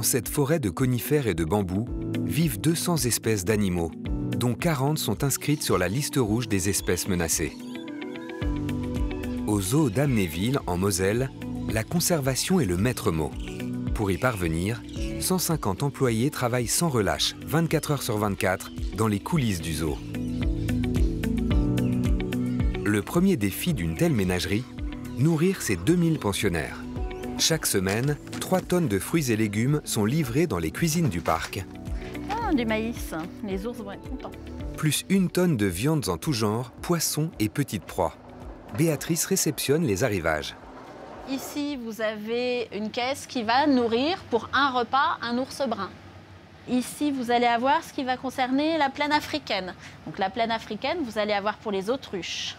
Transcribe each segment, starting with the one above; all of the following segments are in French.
Dans cette forêt de conifères et de bambous vivent 200 espèces d'animaux, dont 40 sont inscrites sur la liste rouge des espèces menacées. Au zoo d'Amnéville, en Moselle, la conservation est le maître mot. Pour y parvenir, 150 employés travaillent sans relâche, 24 heures sur 24, dans les coulisses du zoo. Le premier défi d'une telle ménagerie, nourrir ses 2000 pensionnaires. Chaque semaine, 3 tonnes de fruits et légumes sont livrés dans les cuisines du parc. Ah, du maïs, les ours vont être contents. Plus une tonne de viandes en tout genre, poissons et petites proies. Béatrice réceptionne les arrivages. Ici, vous avez une caisse qui va nourrir pour un repas un ours brun. Ici, vous allez avoir ce qui va concerner la plaine africaine. Donc la plaine africaine, vous allez avoir pour les autruches.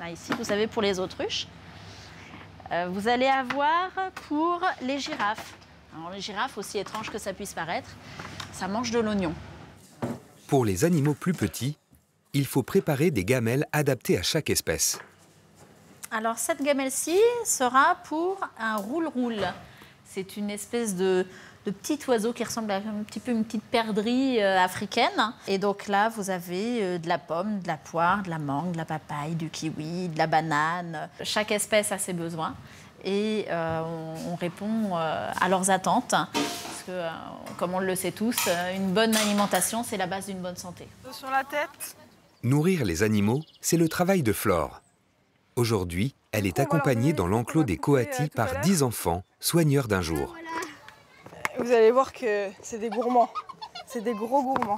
Là, ici, vous avez pour les autruches. Euh, vous allez avoir pour les girafes. Alors les girafes, aussi étrange que ça puisse paraître, ça mange de l'oignon. Pour les animaux plus petits, il faut préparer des gamelles adaptées à chaque espèce. Alors cette gamelle-ci sera pour un roule-roule. C'est une espèce de, de petit oiseau qui ressemble à un petit peu une petite perdrix euh, africaine. Et donc là, vous avez euh, de la pomme, de la poire, de la mangue, de la papaye, du kiwi, de la banane. Chaque espèce a ses besoins et euh, on, on répond euh, à leurs attentes. Parce que, euh, comme on le sait tous, une bonne alimentation, c'est la base d'une bonne santé. Sur la tête. Nourrir les animaux, c'est le travail de Flore. Aujourd'hui, elle est accompagnée dans l'enclos des Coati par 10 enfants, soigneurs d'un jour. Vous allez voir que c'est des gourmands. C'est des gros gourmands.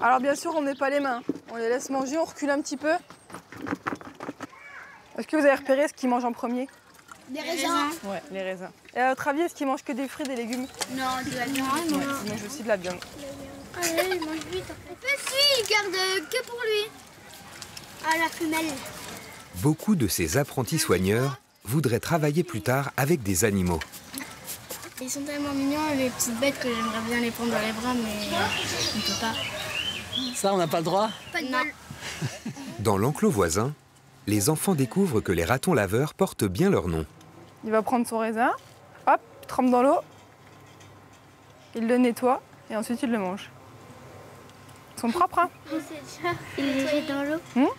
Alors bien sûr, on met pas les mains. On les laisse manger, on recule un petit peu. Est-ce que vous avez repéré ce qu'ils mangent en premier? Des raisins Ouais, les raisins. Et à votre avis, est-ce qu'ils mangent que des fruits, des légumes? Non, de la viande. Ouais, ils mangent aussi de la viande. Allez, il mange vite. Petit, il garde que pour lui. Ah, la femelle. Beaucoup de ces apprentis soigneurs voudraient travailler plus tard avec des animaux. Ils sont tellement mignons, les petites bêtes, que j'aimerais bien les prendre dans les bras, mais on peut pas. Ça, on n'a pas le droit? Pas de bol. Dans l'enclos voisin, les enfants découvrent que les ratons laveurs portent bien leur nom. Il va prendre son raisin, hop, trempe dans l'eau, il le nettoie et ensuite il le mange. Ils sont propres, hein? Il les jette dans l'eau.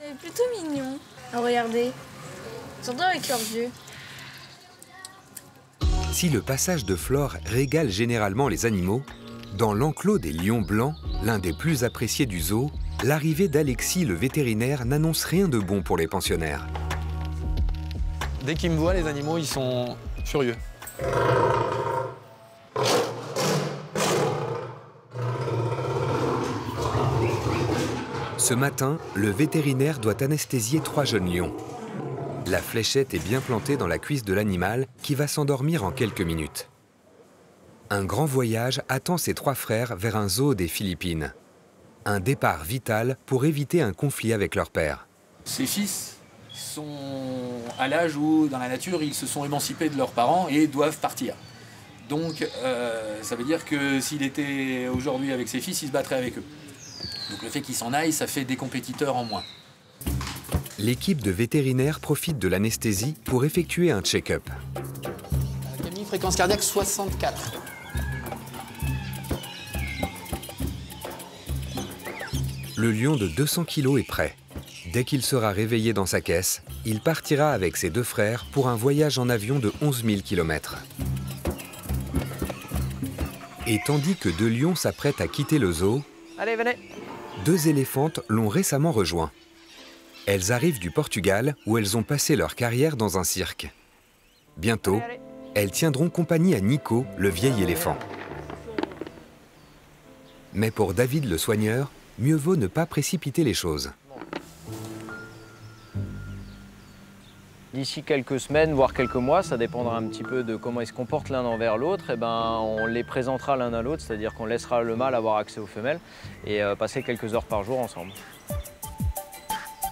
C'est plutôt mignon à regarder. Surtout avec leurs yeux. Si le passage de Flore régale généralement les animaux, dans l'enclos des lions blancs, l'un des plus appréciés du zoo, l'arrivée d'Alexis le vétérinaire n'annonce rien de bon pour les pensionnaires. Dès qu'ils me voient, les animaux, ils sont furieux. Ce matin, le vétérinaire doit anesthésier trois jeunes lions. La fléchette est bien plantée dans la cuisse de l'animal qui va s'endormir en quelques minutes. Un grand voyage attend ses trois frères vers un zoo des Philippines. Un départ vital pour éviter un conflit avec leur père. Ses fils sont à l'âge où, dans la nature, ils se sont émancipés de leurs parents et doivent partir. Donc, euh, ça veut dire que s'il était aujourd'hui avec ses fils, il se battrait avec eux. Donc, le fait qu'il s'en aille, ça fait des compétiteurs en moins. L'équipe de vétérinaires profite de l'anesthésie pour effectuer un check-up. Camille, fréquence cardiaque 64. Le lion de 200 kg est prêt. Dès qu'il sera réveillé dans sa caisse, il partira avec ses deux frères pour un voyage en avion de 11 000 km. Et tandis que deux lions s'apprêtent à quitter le zoo, Allez, venez. deux éléphantes l'ont récemment rejoint. Elles arrivent du Portugal où elles ont passé leur carrière dans un cirque. Bientôt, elles tiendront compagnie à Nico, le vieil éléphant. Mais pour David le soigneur, mieux vaut ne pas précipiter les choses. D'ici quelques semaines, voire quelques mois, ça dépendra un petit peu de comment ils se comportent l'un envers l'autre, et ben, on les présentera l'un à l'autre, c'est-à-dire qu'on laissera le mâle avoir accès aux femelles et euh, passer quelques heures par jour ensemble.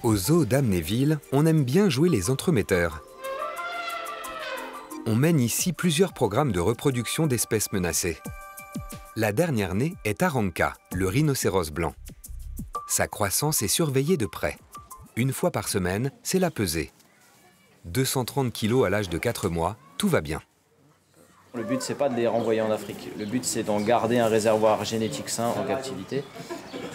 Au zoo d'Amnéville, on aime bien jouer les entremetteurs. On mène ici plusieurs programmes de reproduction d'espèces menacées. La dernière née est Aranka, le rhinocéros blanc. Sa croissance est surveillée de près. Une fois par semaine, c'est la pesée. 230 kilos à l'âge de 4 mois, tout va bien. Le but, c'est pas de les renvoyer en Afrique. Le but, c'est d'en garder un réservoir génétique sain en captivité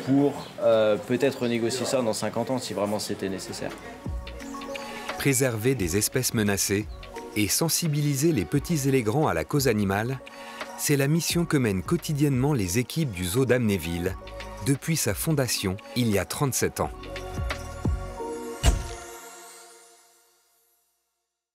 pour euh, peut-être renégocier ça dans 50 ans si vraiment c'était nécessaire. Préserver des espèces menacées et sensibiliser les petits et les grands à la cause animale, c'est la mission que mènent quotidiennement les équipes du zoo d'Amnéville depuis sa fondation il y a 37 ans.